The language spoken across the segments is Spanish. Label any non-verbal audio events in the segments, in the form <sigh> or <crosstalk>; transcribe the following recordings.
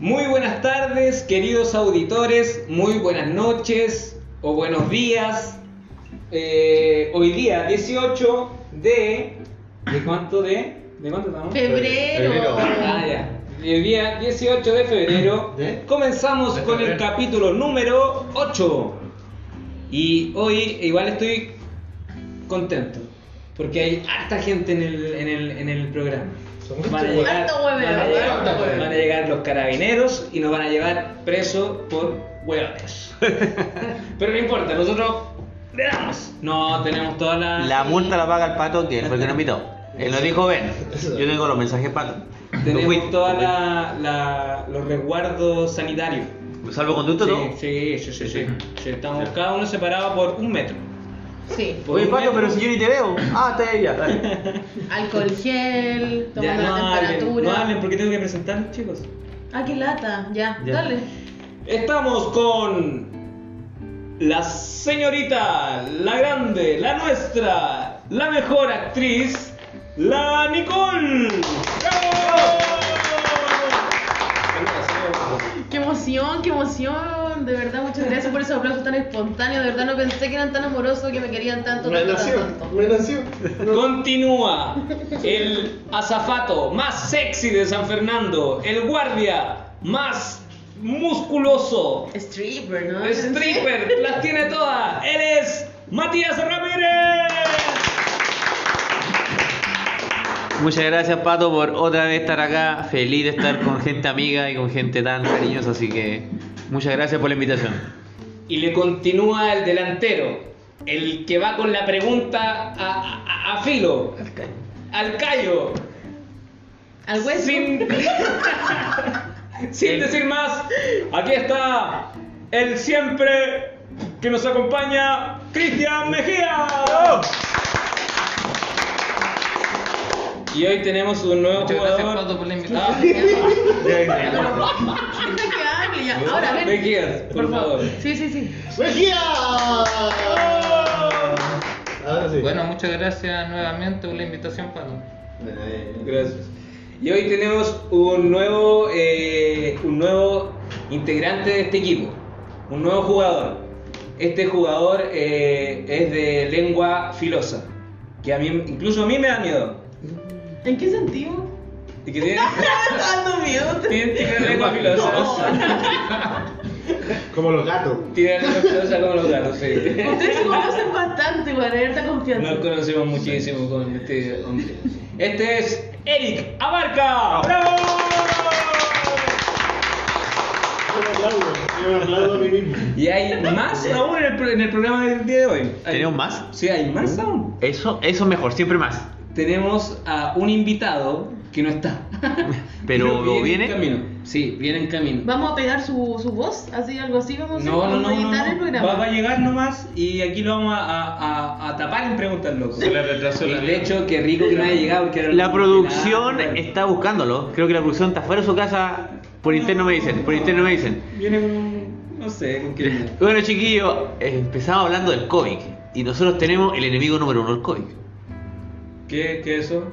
Muy buenas tardes, queridos auditores, muy buenas noches o buenos días. Eh, hoy día 18 de... ¿De cuánto de? ¿De cuánto estamos? Febrero. Ah, ya. El día 18 de febrero ¿De? comenzamos De con el capítulo número 8. Y hoy igual estoy contento. Porque hay harta gente en el, en el, en el programa. Son Van a, llegar, Harto van, hueveo, a llegar, harto hueveo. van a llegar los carabineros y nos van a llevar presos por hueones. <laughs> Pero no importa, nosotros le damos. No tenemos toda la. La multa la paga el pato, que él fue el que nos invitó. Él nos dijo, ven, yo tengo los mensajes pato. Tenemos todos tú los resguardos sanitarios. fuiste. ¿Salvo conducto Sí, sí, sí, sí. Sí, Estamos cada uno separado por un metro. Sí. Oye, pato, pero si yo ni te veo. Ah, está ella. dale. <laughs> Alcohol gel, Ya, tomando no la hablen, temperatura. no hablen porque tengo que presentar, chicos. Ah, qué lata. Ya, Ya. dale. Estamos con la señorita, la grande, la nuestra, la mejor actriz, la Nicole. ¡Bravo! Qué emoción, qué emoción. De verdad, muchas gracias por esos aplausos tan espontáneos. De verdad, no pensé que eran tan amorosos, que me querían tanto. Me nació, tanto. me nació. Continúa <laughs> el azafato más sexy de San Fernando, el guardia más musculoso, Stripper, ¿no? stripper, <laughs> las tiene todas. Él es Matías Ramírez. Muchas gracias, Pato, por otra vez estar acá. Feliz de estar con gente amiga y con gente tan cariñosa, así que muchas gracias por la invitación. Y le continúa el delantero, el que va con la pregunta a, a- a filo, al callo, Al hueso. sin, <laughs> sin decir más. Aquí está el siempre que nos acompaña, Cristian Mejía. Y hoy tenemos un nuevo Muchas gracias, jugador. Pato, por la invitación. <laughs> <laughs> Ya. Ahora, ven. Mejías, por favor. Sí, sí, sí. ¡Mejía! Ahora sí. Bueno, muchas gracias nuevamente por la invitación, Pato. Gracias. Y hoy tenemos un nuevo, eh, un nuevo integrante de este equipo, un nuevo jugador. Este jugador eh, es de lengua filosa, que a mí, incluso a mí me da miedo. ¿En qué sentido? Y que tiene, Me está dando miedo. tiene, tiene lengua filosa. Como los gatos. Tiene lengua filosa como los gatos, sí. Ustedes se conocen bastante, para tener esta confianza. Nos conocemos muchísimo con este hombre. Este es Eric Abarca. ¡Bravo! Y hay más aún en el, en el programa del día de hoy. ¿Tenemos más? Sí, hay más aún. Eso, eso es mejor, siempre más. Tenemos a un invitado que no está. <laughs> Pero viene. en camino. Sí, viene en camino. Vamos a pegar su, su voz, así, algo así, vamos a. No, no, vamos no, a no, editar el no. programa. Va, va a llegar nomás y aquí lo vamos a, a- a- a tapar en preguntas locas. Se le retrasó Y la de hecho, qué rico que no haya llegado porque era La producción nada, está buscándolo. Creo que la producción está fuera de su casa. Por interno me dicen, por interno me dicen. Viene con un. No sé, con qué. Bueno, chiquillos, empezamos hablando del COVID. Y nosotros tenemos el enemigo número uno, el COVID. ¿Qué, qué eso?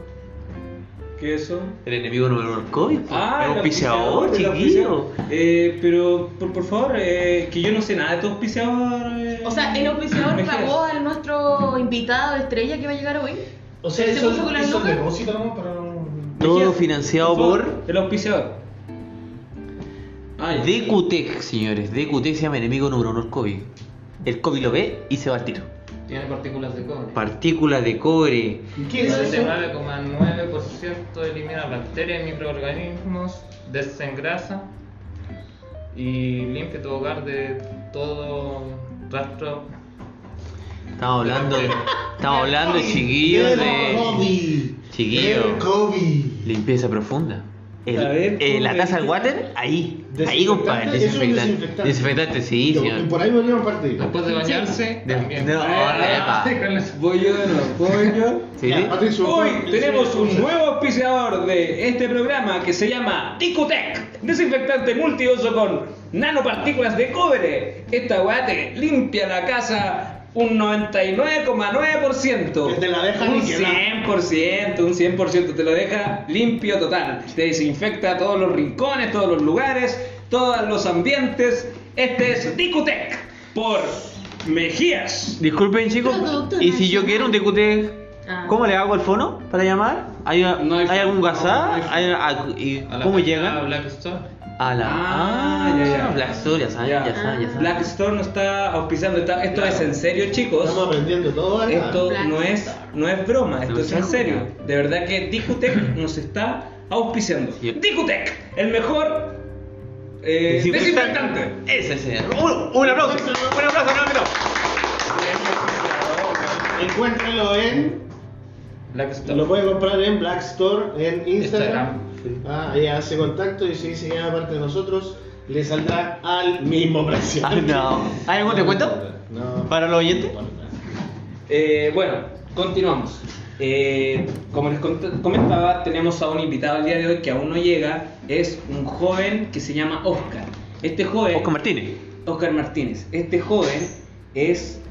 ¿Qué eso? El enemigo número uno, el COVID. Ah, el el auspiciador, chiquillo. Eh, pero, por, por favor, eh, que yo no sé nada de tu auspiciador. eh, O sea, el auspiciador <laughs> pagó a nuestro invitado estrella que va a llegar hoy. O sea, ¿Se eso es negocio para no. Todo Mejías, financiado favor, por El auspiciador. Ah. DQTEC, señores. DQTEC se llama enemigo número uno, el COVID. El COVID lo ve y se va al tiro. Tiene partículas de cobre. Partículas de cobre. ¿Y qué es El eso? 99,9% elimina bacterias y microorganismos, desengrasa y limpia tu hogar de todo rastro. Estamos hablando de. Estamos hablando, chiquillos, de. COVID. <laughs> Chiquillo. Limpieza profunda. El- A ver, eh, la ¿cómo taza del water, ahí. Ahí, compadre. Desinfectante. desinfectante. Desinfectante, sí. Por ahí volvemos parte. Después de bañarse, De- también. no, epa. Voy yo de nuevo, voy yo. ¿Sí? Hoy ¿cuál- tenemos un nuevo auspiciador de este programa que se llama Ticutec, desinfectante multiuso con nanopartículas de cobre. Esta weá te limpia la casa un 99,9%. Que te la deja un níquel, 100%, un 100%, te lo deja limpio total. Te desinfecta todos los rincones, todos los lugares, todos los ambientes. Este es Dicutec por Mejías. Disculpen chicos, y si yo quiero un DQT, Ah. ¿cómo le hago al fono para llamar? ¿Hay, No hay ¿hay algún WhatsApp? no, no hay ¿Hay- ah, ¿Y A la cómo llega? A la. Ah, ya, ya. Black Store, ya saben, ya, Ya. saben, ya saben. Black Store no está auspiciando. está- esto es en serio, chicos. Estamos aprendiendo todo. Esto Black no es, no es broma, esto No es en serio. De verdad que Dicutec nos está auspiciando. Sí. Dicutec, el mejor eh, desinfectante. Ese, ese. Un, un aplauso. Un aplauso, un aplauso. Encuéntralo en. Black Store. Lo puede comprar en Black Store, en Instagram. Instagram. Ah, ahí hace contacto y si dice que es parte de nosotros, le saldrá al mismo precio. Ah, no. ¿Hay algún descuento? No. ¿Para los oyentes? Eh, bueno, continuamos. Eh, como les comentaba, tenemos a un invitado el día de hoy que aún no llega. Es un joven que se llama Oscar. Este joven. Oscar Martínez. Oscar Martínez. Este joven es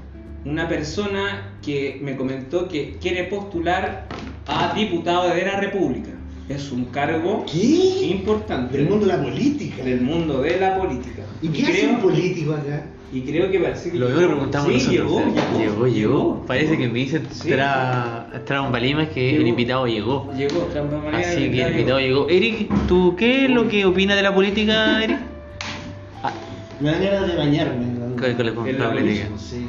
una persona que me comentó que quiere postular a diputado de la República. Es un cargo ¿Qué? importante Del mundo de la política. del mundo de la política. ¿Y qué hace un político acá? y creo que parece que Lo mismo le preguntamos sí, nosotros. llegó, llegó, llegó. Parece que me dice Sí. Tra, Tra Balimas que Llegó. el invitado llegó. Llegó, manera, Así que el invitado llegó. Eric, ¿tú qué es lo que opinas de la política, Eric? Ah, Me dan ganas de bañarme. con la, política. Sí,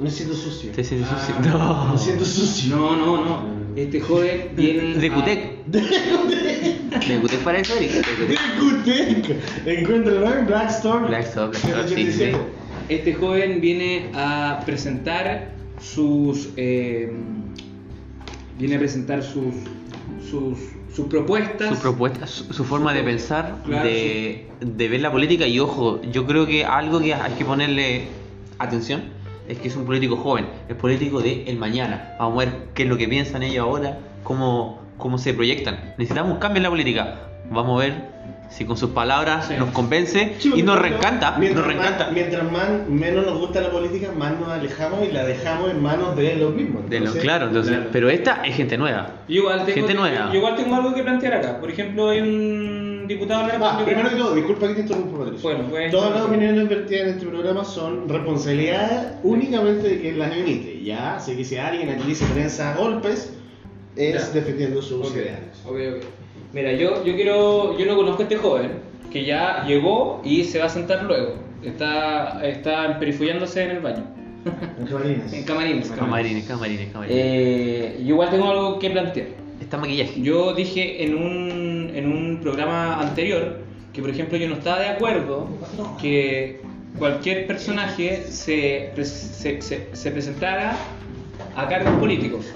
me siento sucio. Sí, sí, sí. Ah, <laughs> No. Me siento sucio. No, no, no. Este joven viene. De a- Cutec. De Cutec para eso, Eric. De Cutec. Encuéntralo en Black Store. Black Store, Black Store, sí, sí. 187. Este joven viene a presentar sus. eh, viene a presentar sus. sus, sus propuestas. Su propuesta, su, su forma de pensar, Claro, de, de ver la política y ojo, yo creo que algo que hay que ponerle atención es que es un político joven, es político de el mañana. Vamos a ver qué es lo que piensan ellos ahora, cómo, cómo se proyectan. Necesitamos un cambio en la política. Vamos a ver si con sus palabras Sí. nos convence Sí, y nos reencanta. Mientras, Nos más- reencanta. mientras más, menos nos gusta la política, más nos alejamos y la dejamos en manos de los mismos. De lo, Entonces, claro, entonces, claro. pero esta es gente nueva. Yo igual, tengo, Gente nueva. yo igual tengo algo que plantear acá. Por ejemplo, hay un diputado de la Ah, República. primero que todo, disculpa que te interrumpa, Patricio. Bueno, pues- Todas las opiniones vertidas en este programa son responsabilidad únicamente de quien las emite, ¿ya? Así que si alguien aquí dice prensa a golpes, es Ya. defendiendo sus ideales. ok, ok. Mira, yo, yo quiero. Yo no conozco a este joven que ya llegó y se va a sentar luego. Está, está perifullándose en el baño. En camarines. <laughs> En camarines. Camarines, camarines, camarines. Eh, yo igual tengo algo que plantear. Está maquillaje. Yo dije en un, en un programa anterior que, por ejemplo, yo no estaba de acuerdo que cualquier personaje se, se, se- se presentara a cargos políticos.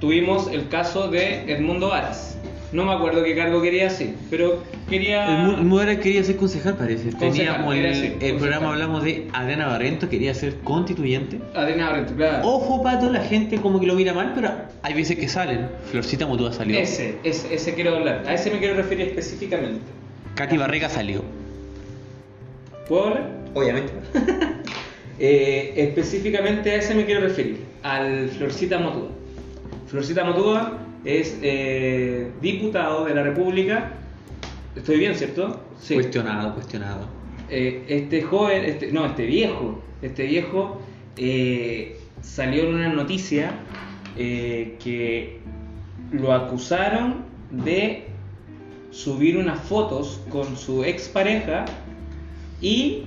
Tuvimos el caso de Edmundo Varas. No me acuerdo qué cargo quería hacer, pero quería... El Muera quería ser concejal, parece. Concejal, Teníamos el, el concejal. programa, hablamos de Adriana Barrento, quería ser constituyente. Adriana Barreto, claro. Ojo, pato, la gente como que lo mira mal, pero hay veces que salen. Florcita Motúa salió. Ese, ese, ese quiero hablar. A ese me quiero referir específicamente. Katy Barrega salió. ¿Puedo hablar? Obviamente. <laughs> Eh, específicamente a ese me quiero referir, al Florcita Motúa. Florcita Motúa es eh, diputado de la República. Estoy bien, ¿cierto? Sí. Cuestionado, cuestionado. Eh, este joven, este, no, este viejo, este viejo eh, salió en una noticia que lo acusaron de subir unas fotos con su expareja y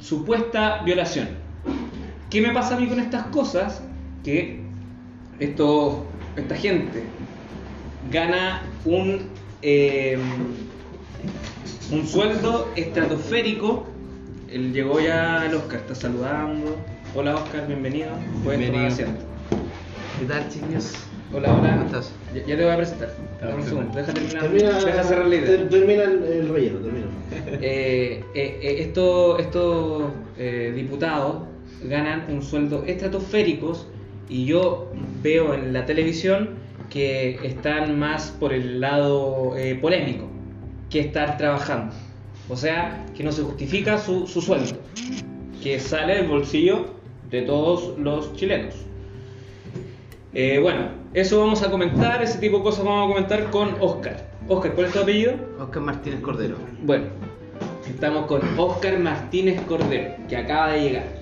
supuesta violación. ¿Qué me pasa a mí con estas cosas? Que esto, esta gente gana un, eh, un sueldo estratosférico. Él llegó ya al Oscar, está saludando. Hola Oscar, bienvenido. Tomar Bienvenido. asiento. ¿Qué tal, chicos? Hola, hola. ¿Cómo estás? Ya, ya te voy a presentar. Dame un perfecto. segundo, deja terminar. Termina, deja cerrar la idea. ter- termina el, el relleno, termina. <laughs> Eh, eh, eh, estos estos, eh, diputados ganan un sueldo estratosféricos y yo veo en la televisión que están más por el lado eh, polémico que estar trabajando. O sea, que no se justifica su, su sueldo, que sale del bolsillo de todos los chilenos. Eh, bueno, eso vamos a comentar, ese tipo de cosas vamos a comentar con Oscar. Oscar, ¿cuál es tu apellido? Oscar Martínez Cordero. Bueno, estamos con Oscar Martínez Cordero, que acaba de llegar.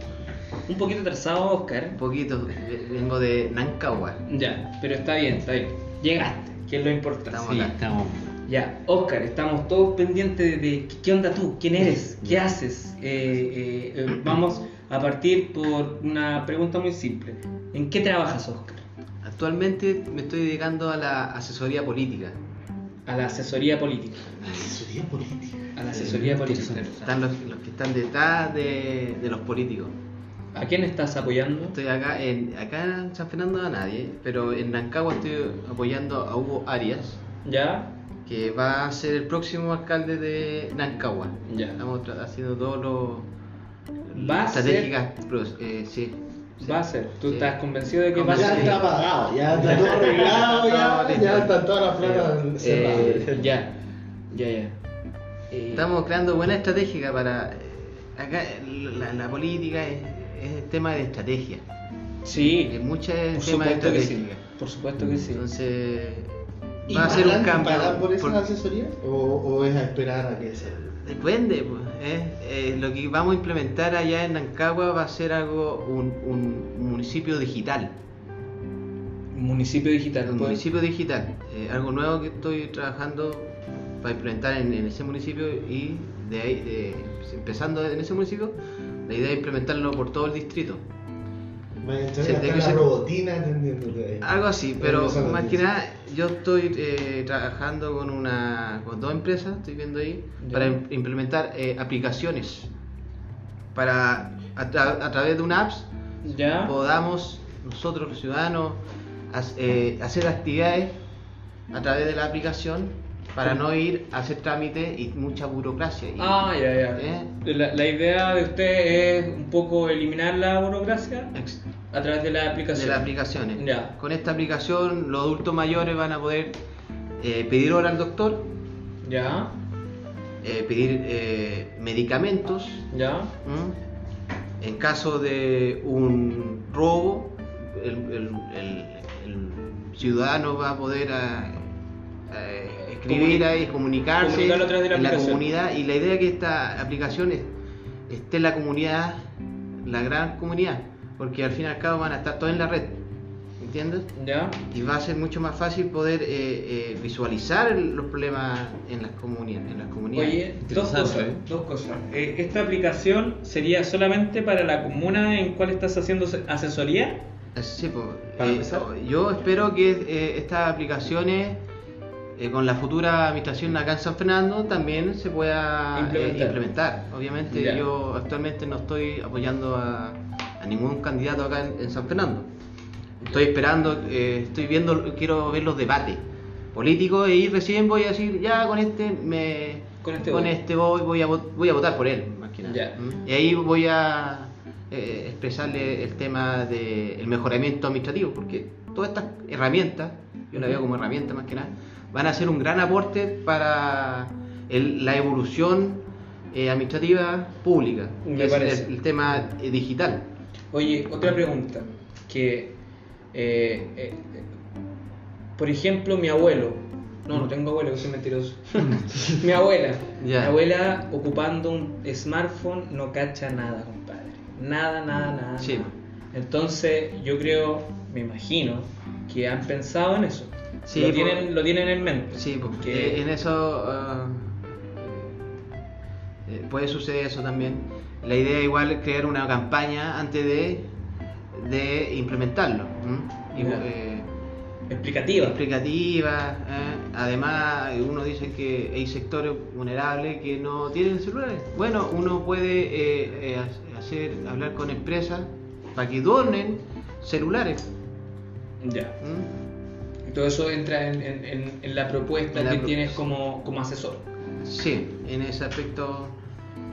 Un poquito atrasado, Oscar. Un poquito, ve- vengo de Nancagua. Ya, pero está bien, está bien. Llegaste, que es lo importante. Estamos Sí. acá, estamos. Ya, Oscar, estamos todos pendientes de, qué onda tú, quién eres, qué haces. Eh, eh, eh, vamos a partir por una pregunta muy simple. ¿En qué trabajas, Oscar? Actualmente me estoy dedicando a la asesoría política. A la asesoría política. Asesoría política. A la asesoría política. Están los, los que están detrás de, de los políticos. ¿A quién estás apoyando? Estoy acá en, acá en San Fernando a nadie, pero en Nancagua estoy apoyando a Hugo Arias, ¿Ya? que va a ser el próximo alcalde de Nancagua. Ya. Estamos haciendo todos los ¿Va a ser? pros- eh, sí. sí. Va a ser. ¿Tú Sí. estás convencido de que va a Ya ser? está pagado, ya está todo <laughs> arreglado, ya, Listo. ya están todas las placas Eh, cerradas. ya, ya, ya. Eh, Estamos creando buena estrategia para... eh, Acá la, la política es, es tema de estrategia. Sí, Es mucho por tema de supuesto que sí. estrategia. Por supuesto que sí. Entonces ¿Y va a ser un cambio. pagan por esa por- asesoría? ¿O, o es a esperar a que se.? Depende, pues, ¿eh? Eh, lo que vamos a implementar allá en Nancagua va a ser algo, un, un municipio digital. Municipio digital. Un municipio digital. eh, algo nuevo que estoy trabajando para implementar en, en ese municipio y de ahí, de- empezando en ese municipio, la idea es implementarlo por todo el distrito. Que robotina. Algo así, pero más que nada yo estoy eh, trabajando con una con dos empresas, estoy viendo ahí, Ya. para im- implementar eh, aplicaciones para a, tra- a través de una apps ¿Ya? podamos nosotros los ciudadanos eh, hacer actividades a través de la aplicación para no ir a hacer trámites y mucha burocracia. Y- Ah, ya, ya. ¿Eh? La, la idea de usted es un poco eliminar la burocracia ex- a través de la aplicación. de las aplicaciones. Ya. Con esta aplicación los adultos mayores van a poder eh, pedir hora al doctor, Ya, eh, pedir eh, medicamentos. ya. ¿m? En caso de un robo, el, el- el- el ciudadano va a poder escribir Comuni- ahí, comunicarse comunicarlo a través de la en la comunidad y la idea es que esta aplicación es- esté en la comunidad, la gran comunidad, porque al fin y al cabo van a estar todos en la red, ¿entiendes? Ya. Y va a ser mucho más fácil poder eh, eh, visualizar los problemas en las comunidades. En las comunidades. Oye, dos cosas. ¿eh? Dos cosas. Eh, ¿Esta aplicación sería solamente para la comuna en cual estás haciendo se- asesoría? Eh, Sí, pues, eh, yo espero que eh, estas aplicaciones eh, con la futura administración acá en San Fernando también se pueda eh, Implementar. implementar. Obviamente yo actualmente no estoy apoyando a, a ningún candidato acá en, en San Fernando. Estoy esperando, eh, estoy viendo, quiero ver los debates políticos y recién voy a decir, ya con este me Con este voy. voy, voy a, vo- voy a votar por él, más que nada. ¿Mm? Y ahí voy a eh, expresarle el tema del mejoramiento administrativo, porque todas estas herramientas, yo la veo como herramientas más que nada, van a ser un gran aporte para el- la evolución eh, administrativa pública, Me que es parece. el, el tema eh, digital. Oye, otra pregunta. Que, eh, por ejemplo, mi abuelo. No, no tengo abuelo, que soy mentiroso. <laughs> mi abuela. Mi abuela ocupando un smartphone no cacha nada, compadre. Nada, nada, nada. Sí. nada. Entonces, yo creo, me imagino, que han pensado en eso. Sí, lo, por- tienen, lo tienen en mente. Sí, porque Que- en eso ah, eh, puede suceder eso también. La idea igual es crear una campaña antes de, de implementarlo. eh, Explicativa. explicativa. ¿eh? Además, uno dice que hay sectores vulnerables que no tienen celulares. Bueno, uno puede eh, eh, hacer hablar con empresas para que donen celulares. Ya. Todo eso entra en, en- en- en la propuesta la que tienes como, como asesor. Sí, en ese aspecto,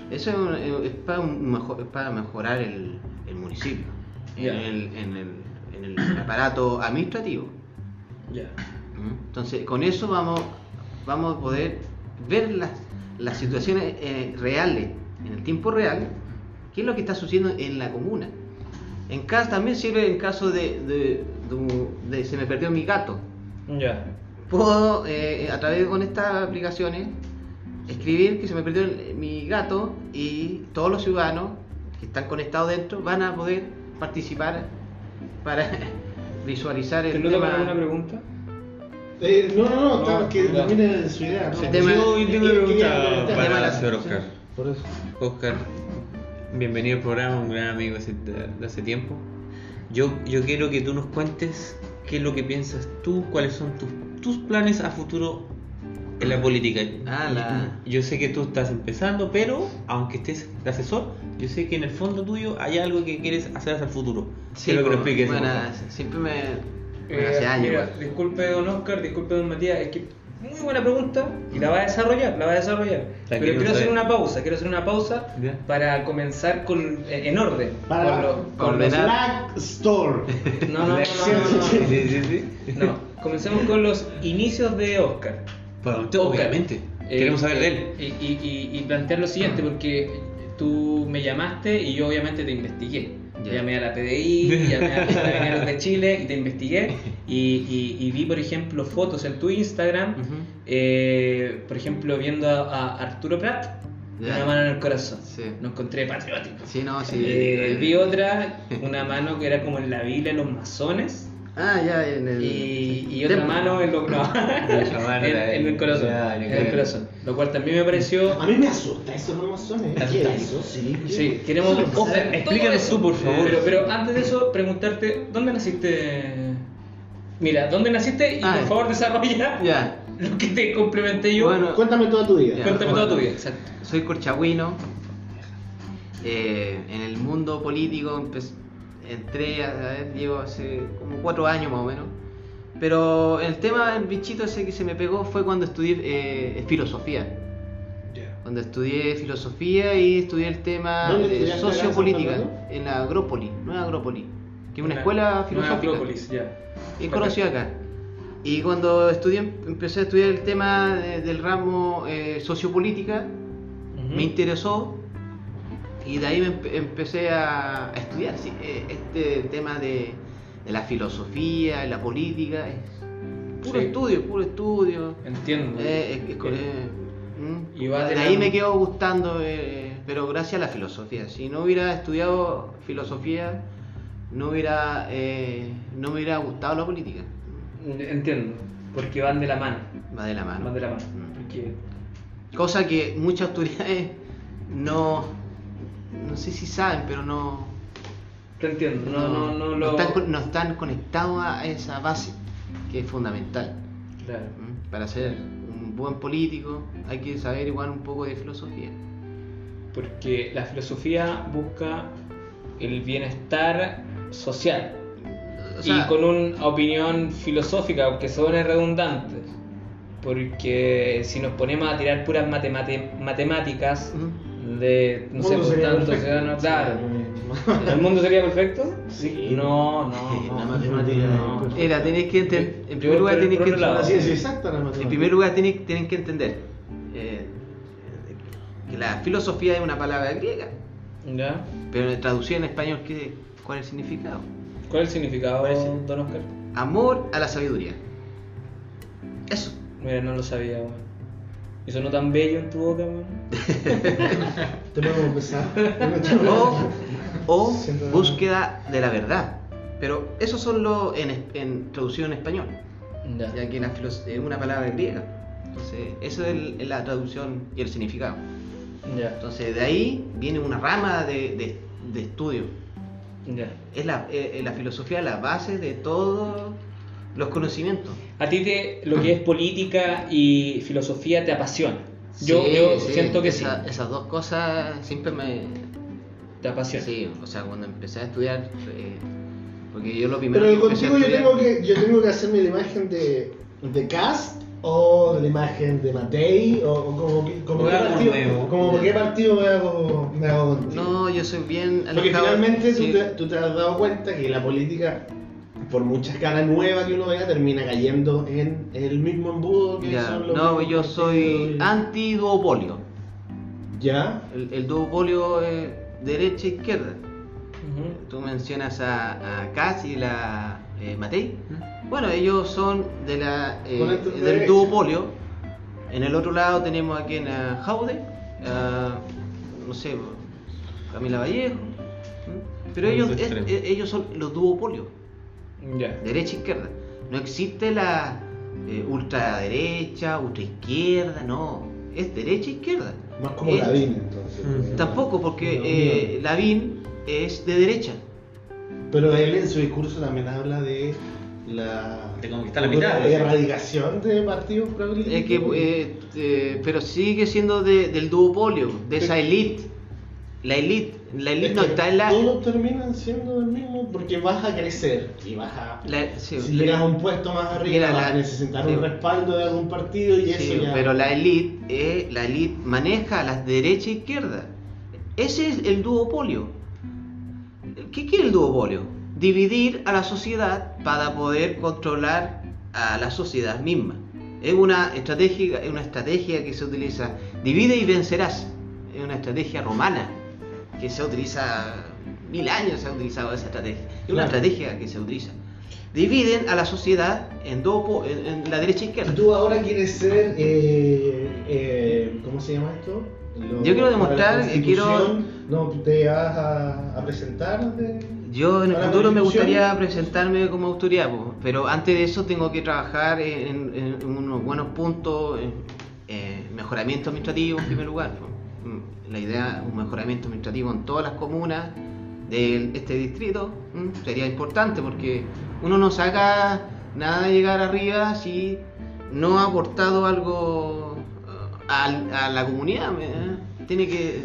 eso es, un- es para, un mejor- es para mejorar el, el municipio, en, el, en, el, en el aparato administrativo. Ya. ¿Mm? Entonces, con eso vamos, vamos a poder ver las, las situaciones eh, reales, en el tiempo real, qué es lo que está sucediendo en la comuna. En caso, también sirve en caso de, de, de- de se me perdió mi gato. Ya. Puedo, eh, a través con estas aplicaciones, escribir que se me perdió el- mi gato y todos los ciudadanos que están conectados dentro van a poder participar para <laughs> visualizar ¿Te el lo tema. alguna pregunta? Eh, no, no, no, No, está- que ya. termine su idea. ¿no? El tema- Yo hoy tengo una pregunta para la- hacer Oscar. Por eso. Oscar, bienvenido al programa, un gran amigo hace- de hace tiempo. Yo, yo quiero que tú nos cuentes qué es lo que piensas tú, cuáles son tus, tus planes a futuro en la política. Ah, la- Yo sé que tú estás empezando, pero aunque estés de asesor, yo sé que en el fondo tuyo hay algo que quieres hacer hacia el futuro. Quiero que lo pues, expliques. bueno, siempre me. me Eh, mira, disculpe don Oscar, disculpe don Matías, es que muy buena pregunta y la va a desarrollar, la va a desarrollar. Pero quiero hacer una pausa, quiero hacer una pausa Ya. para comenzar con, eh, en orden. Para, con lo- con los-. Black Store. No, no, <laughs> no, no, no, Sí, no. sí, Sí, sí, sí. No, comencemos con los inicios de Oscar. Bueno, obviamente. eh, Queremos saber de él. eh, Y, y- y- y plantear lo siguiente, porque tú me llamaste y yo obviamente te investigué. Ya. Llamé a la PDI, llamé a Carabineros de Chile y te investigué. Y, y- y vi, por ejemplo, fotos en tu Instagram, eh, por ejemplo, viendo a, a Arturo Prat, Ya. una mano en el corazón. Sí. Lo encontré patriótico. Sí, no, sí. Eh, vi otra, una mano que era como en la Biblia, los masones. Ah, ya, en el. Y, y otra mano en, <laughs> no, el corazón. ya, en el corazón. Lo cual también me pareció. A mí me asusta eso, no son, ¿eh? ¿Te ¿Qué asusta? es eso? Sí. Sí, queremos. Pasa. explícanos tú, por favor. Pero, pero antes de eso, preguntarte: ¿dónde naciste? Mira, ¿dónde naciste? Y Ah, por favor, desarrolla Ya. lo que te complementé yo. Bueno, Cuéntame toda tu vida. Ya. Cuéntame toda bueno. tu vida, exacto. Soy corchagüino. Eh, en el mundo político empe- entré, a, ver, llevo hace como cuatro años más o menos. Pero el tema, el bichito ese que se me pegó fue cuando estudié eh, filosofía. Cuando estudié filosofía y estudié el tema ¿Dónde de sociopolítica en la Agrópoli, Nueva Agrópoli, que es una escuela filosófica. Acrópolis, ya. Y conocido acá. Y cuando estudié, empecé a estudiar el tema de- del ramo eh, sociopolítica, Ujú. me interesó y de ahí me empe- empecé a, estudiar sí, eh, este tema de, de la filosofía, la política, es puro Sí. estudio, puro estudio. Entiendo. Eh, es- es co- Bien. eh, mm. Y va de ahí me quedó gustando, eh, pero gracias a la filosofía. Si no hubiera estudiado filosofía, no hubiera, eh, no me hubiera gustado la política. Entiendo. Porque van de la mano. Va de la mano. Van de la mano. Mm. Porque Cosa que muchas <laughs> autoridades no, no sé si saben, pero no, te entiendo. No, no, no, lo. están, no están conectados a esa base que es fundamental. Claro. ¿m? Para ser un buen político hay que saber igual un poco de filosofía. Porque la filosofía busca el bienestar social. O sea, y con una opinión filosófica, aunque suene redundante. Porque si nos ponemos a tirar puras matemáticas. De no sé Mundo por sería tanto perfecto. ciudadanos, claro. <laughs> ¿El mundo sería perfecto? Sí. No, no, <laughs> no. La matemática no. es Era, tenés que entender. Yo En primer lugar, tenés que matemática. En primer lugar, tienen, tienen que entender eh, que la filosofía es una palabra griega, ¿Ya? pero traducida en español, ¿qué, ¿cuál es el significado? ¿Cuál es el significado, ¿Cuál es el- don Oscar? Amor a la sabiduría. Eso. Mira, no lo sabía, weón. ¿Y sonó tan bello en tu boca, weón? <laughs> Te empezar. <laughs> O, <laughs> búsqueda de la verdad. Pero eso son lo en, en traducción en español, Ya. ya que la es una palabra griega. Entonces, eso es el- la traducción y el significado. Ya. Entonces, de ahí viene una rama de, de- de estudio. Ya. Es la, eh, la filosofía la base de todos los conocimientos. A ti te, lo que es política y filosofía te apasiona. Yo, Sí, yo sí, siento que esa- sí. Esas dos cosas siempre me, Te apasiona. Sí, o sea, cuando empecé a estudiar, eh, porque yo lo primero Pero que contigo yo tengo que, yo tengo que hacerme la imagen de, de Cast o de la imagen de Matei o, o como, como, qué partido, como qué partido me hago, me hago contigo. No, yo soy bien Porque finalmente sí. tú, te, tú te has dado cuenta que la política, por muchas caras nuevas que uno vea, termina cayendo en el mismo embudo que Ya, son los No, yo soy anti-duopolio. ¿Ya? El, el duopolio es derecha-izquierda. Ujú. Tú mencionas a, a Cass y la eh, Matei. Bueno, ellos son de la, eh, del derecha. duopolio. En el otro lado tenemos aquí en a Jaude, a, no sé, Camila Vallejo. ¿m? Pero ellos, es- eh, ellos son los duopolios, Ya. derecha e izquierda. No existe la eh, ultraderecha, ultraizquierda, no. Es derecha e izquierda. Más como Eh, Lavín, entonces. Mm. Tampoco, porque No, eh, no. Lavín es de derecha. Pero él en su discurso también habla de la, De conquistar la mitad, la ¿sí? erradicación de partidos progresistas. Es que, eh, eh, pero sigue siendo de- del duopolio, de esa elite. La elite, la elite Es no está en la. Todos terminan siendo del mismo porque vas a crecer y vas a. la- sí, si llegas a un puesto más arriba, Mira, vas a necesitar sí. un respaldo de algún partido y sí, eso ya. pero la elite, eh, la elite maneja las derecha e izquierda. Ese es el duopolio. ¿Qué quiere el duopolio? Dividir a la sociedad para poder controlar a la sociedad misma. Es una estrategia, es una estrategia que se utiliza. Divide y vencerás. Es una estrategia romana que se utiliza mil años se ha utilizado esa estrategia. Es una Claro. estrategia que se utiliza. Dividen a la sociedad en dos en, en la derecha e izquierda. Tú ahora quieres ser. eh, eh, ¿Cómo se llama esto? Lo- Yo quiero demostrar, quiero- No, te vas a, a presentar. De... Yo en el futuro me gustaría presentarme como autoridad, po, pero antes de eso tengo que trabajar en, en unos buenos puntos, en, eh, mejoramiento administrativo en primer lugar. po. Mm, La idea, un mejoramiento administrativo en todas las comunas de este distrito mm, sería importante porque uno no saca nada de llegar arriba si no ha aportado algo al- a, la comunidad. ¿eh? Tiene que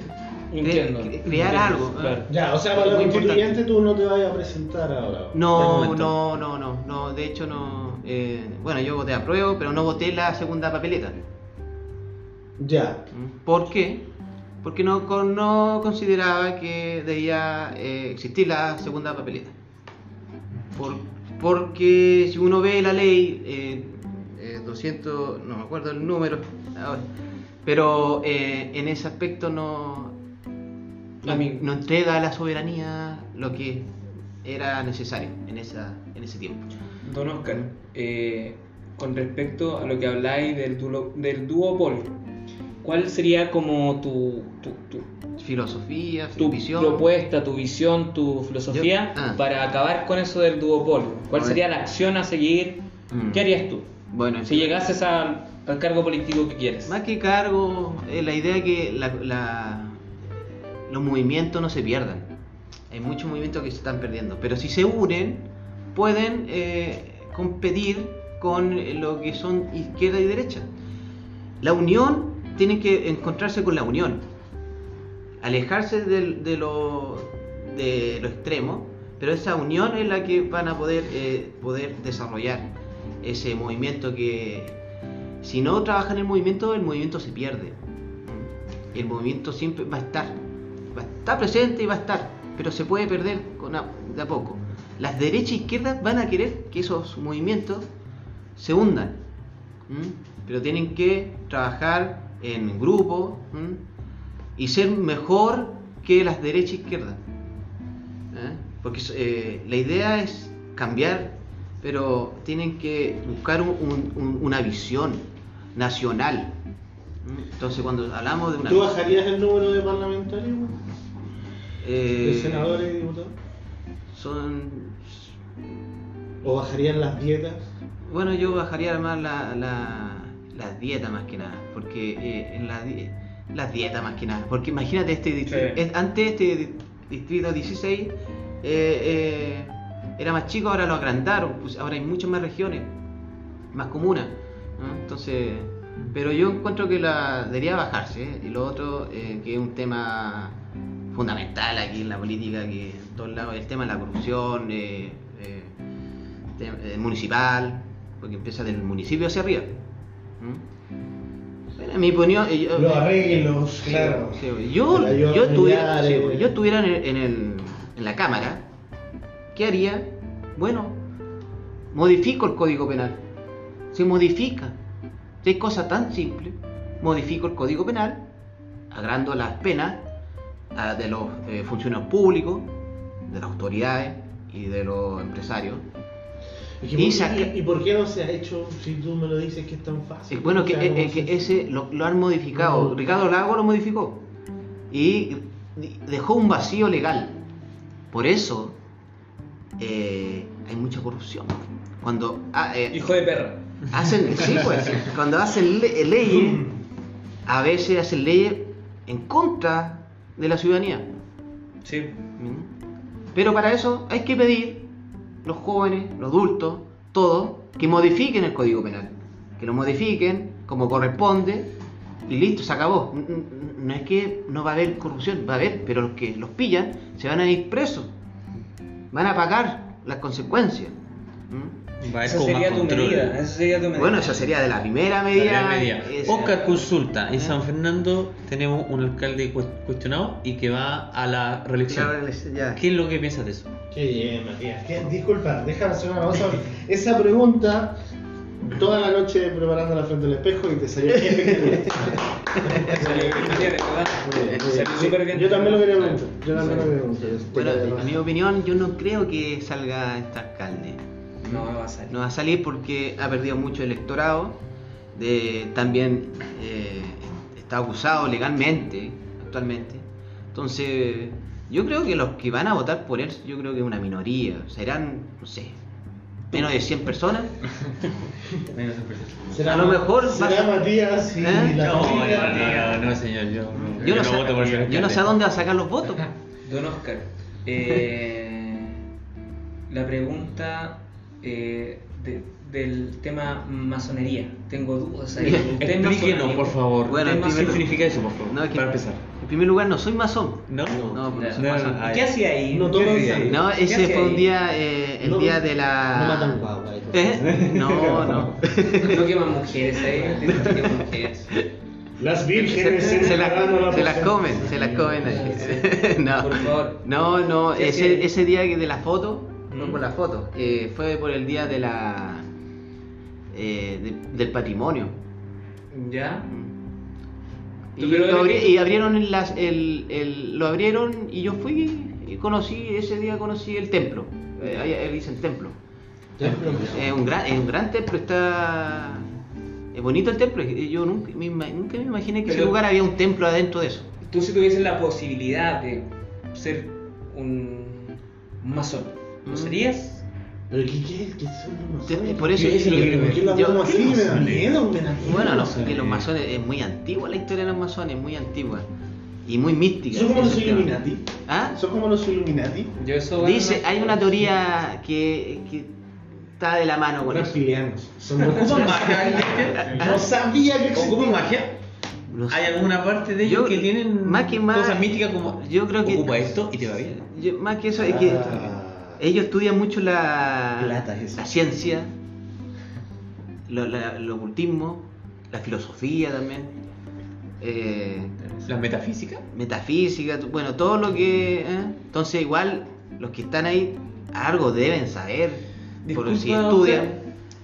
cre- Entiendo. cre- crear Entiendo, algo. ¿eh? claro. Ya, o sea, para la Muy constituyente tú no te vayas a presentar ahora. No, no, no, no, no, de hecho no. eh, bueno, yo voté a prueba, pero no voté la segunda papeleta. Ya. ¿Por qué? Porque no, con- no consideraba que debía eh, existir la segunda papeleta. Por- porque si uno ve la ley eh, eh, 200, no me acuerdo el número ahora, pero eh, en ese aspecto no, no, entrega a la soberanía lo que era necesario en, esa, en ese tiempo. Don Oscar, eh, con respecto a lo que habláis del, del duopolio, ¿cuál sería como tu, tu, tu, Filosofía, tu visión. propuesta, tu visión, tu filosofía Yo- ah. para acabar con eso del duopolio? ¿Cuál A sería la acción a seguir? Mm. ¿Qué harías tú? Bueno, Si llegases al, al cargo político que quieres. Más que cargo, eh, la idea es que la- la- los movimientos no se pierdan. Hay muchos movimientos que se están perdiendo, pero si se unen, pueden eh, competir con lo que son izquierda y derecha. La unión tiene que encontrarse con la unión, alejarse de, de lo extremo, pero esa unión es la que van a poder, eh, poder desarrollar ese movimiento que si no trabajan el movimiento, el movimiento se pierde. El movimiento siempre va a estar, va a estar presente y va a estar, pero se puede perder con a- de a poco. Las derechas e izquierdas van a querer que esos movimientos se hundan, pero tienen que trabajar en grupo ¿m? y ser mejor que las derechas e izquierdas. ¿eh? Porque eh, la idea es cambiar, pero tienen que buscar un- un- un- una visión nacional. Entonces, cuando hablamos de una. ¿Tú bajarías el número de parlamentarios? eh, ¿De senadores y diputados? Son. ¿O bajarían las dietas? Bueno, yo bajaría más la, la, las dietas más que nada, porque eh, en la las dietas más que nada, porque imagínate este distrito, Sí. es- antes este di- distrito 16 eh, eh, era más chico, ahora lo agrandaron, pues ahora hay muchas más regiones, más comunas, ¿no? entonces, pero yo encuentro que la debería bajarse, y lo otro que es un tema fundamental aquí en la política, que en todos lados, el tema de la corrupción, municipal, porque empieza del municipio hacia arriba. Bueno, en mi opinión, yo, Los arreglos, sí, claro. sí, yo, yo estuviera, sí, yo estuviera en, el- en el- en la cámara, ¿qué haría? Bueno, modifico el código penal. Se modifica. Si hay cosas tan simples, modifico el código penal, agrando las penas a- de los eh, funcionarios públicos, de las autoridades y de los empresarios. ¿Y, Y por saca- qué, ¿Y por qué no se ha hecho si tú me lo dices que es tan fácil? Eh, bueno, que, sea, eh, ¿cómo eh, que se- ese lo, lo han modificado. No. Ricardo Lago lo modificó. Y dejó un vacío legal. Por eso eh, hay mucha corrupción. Cuando ah, eh, Hijo de perra. hacen, sí, pues, <laughs> cuando hacen le- leyes, a veces hacen leyes en contra de la ciudadanía. Sí. Pero para eso hay que pedir, los jóvenes, los adultos, todos, que modifiquen el Código Penal. Que lo modifiquen como corresponde y listo, se acabó. No es que no va a haber corrupción, va a haber, pero los que los pillan se van a ir presos. Van a pagar las consecuencias. Va Esa sería tu control. medida. Esa sería tu medida. Bueno, esa sería de la primera La medida. primera medida. es- Oscar consulta. En San Fernando tenemos un alcalde cu- cuestionado y que va a la reelección. Ya. ¿Qué es lo que piensas de eso? Qué bien, Matías. ¿Qué? Disculpa, déjame hacer una cosa. Esa pregunta, toda la noche preparándola frente al espejo y te salió <laughs> bien. Yo también lo quería preguntar. Yo también lo quería preguntar. Bueno, Te en mi opinión, yo no creo que salga este alcalde. No va a salir. No va a salir porque ha perdido mucho electorado. De, también eh, está acusado legalmente actualmente. Entonces, yo creo que los que van a votar por él, yo creo que es una minoría. Serán, no sé, menos de 100 <laughs> personas. ¿Será A lo mejor será Matías y ¿Eh? la No, no, no, no, señor. Yo, Yo no, no sé, voto por ser yo no sé a dónde va a sacar los votos. Don Oscar, eh, <laughs> la pregunta eh, de- del tema masonería. Tengo dudas ahí. <laughs> ¿Usted es Explíquenos, masonería? por favor. Bueno, ¿Qué primer- significa eso, por favor? No, es que- para empezar. En primer lugar, no soy masón. ¿No? No, soy No, masón. ¿Qué hacía ahí? No ¿Qué toman hacía ahí? sangre. No, ¿Qué ese fue un día, eh, el No- día de la... No matan guagua todo. ¿Eh? <laughs> No, no. No queman mujeres ahí. Que queman mujeres. Las vírgenes se- se la- preparando la se las comen, se las comen. <laughs> no, Por favor. no, no, ¿Qué ese, día de la foto, no Mm. por la foto, eh, fue por el día de la eh, de- del patrimonio. ¿Ya? Y, ¿Tú pero lo, eres abri- que- y abrieron las, el, el- lo abrieron y yo fui y conocí, ese día conocí el templo. Eh, ahí, ahí dicen templo. Es un gran, es un gran templo, está es bonito el templo. y Yo nunca me, ima- nunca me imaginé que ese Pero- lugar había un templo adentro de eso. Tú si tuvieses la posibilidad de ser un masón, ¿lo Mm. serías? ¿Pero qué qué? ¿Qué son los masones? por eso ¿Qué- yo- qué- ¿Por qué lo yo- hablamos así? Me da miedo, me da miedo. Bueno, no, que los masones es muy antigua la historia de los masones, muy antigua y muy mística. ¿Son como los ese tema. Illuminati? ¿Ah? ¿Son como los Illuminati? Yo eso Dice, hay una teoría que, que está de la mano con eso. Reptilianos. Son <laughs> los ¿Ocupan magia? No sabía que ¿Ocupan magia? No sé. ¿Hay alguna parte de ellos Yo- que tienen más que más- cosas místicas como yo creo que- ocupa esto y te va bien? Yo- más que eso, es que Ah. Ellos estudian mucho la, Plata la ciencia, lo- la- el ocultismo, la filosofía también, eh, ¿La metafísica? metafísica, tu- bueno, todo lo que... ¿eh? Entonces igual los que están ahí algo deben saber, porque si estudian,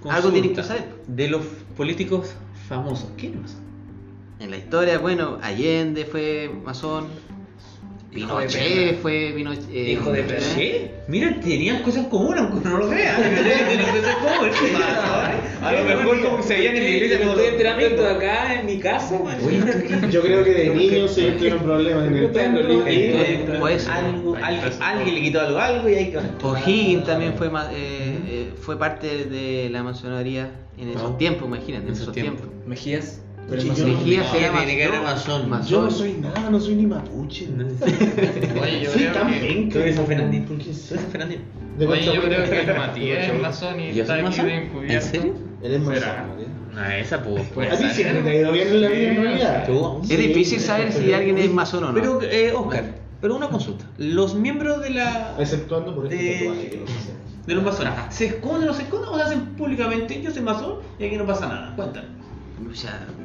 algo tienen que saber. De los políticos famosos, ¿quién más? En la historia, bueno, Allende fue masón, Pinochet fue Pinochet. eh, Hijo de. ¿eh? Mira, tenían cosas comunes, aunque no lo vean. Tenían cosas comunes. <laughs> A lo mejor como que se veían en la iglesia me estoy enterando acá en mi casa, man. Yo creo que de niños ellos tuvieron problemas en el templo. alguien, le quitó algo, algo y hay que. O'Higgins también fue, ma- eh, eh, fue parte de la masonería en esos tiempos, imagínate, en En esos tiempos. Mejías. Pero yo- Mejía no, era tiene que era masón. masón. Yo no soy nada, no soy ni mapuche. <laughs> Oye, yo soy. Tú eres San yo creo Matías es masón y ¿Yo está soy aquí masón? de ¿En serio? No, esa pues. Puede A ti ser. siempre te ha ido bien en la vida en realidad. Tú. Es difícil saber si alguien es masón o no. Pero, eh, Oscar, pero una consulta. Los miembros de la. Exceptuando por este De- tatuaje que nos hacemos. de los masones, ¿se esconden o se esconden o se hacen públicamente? Yo soy masón y aquí no pasa nada. Cuéntame. O sea, no, si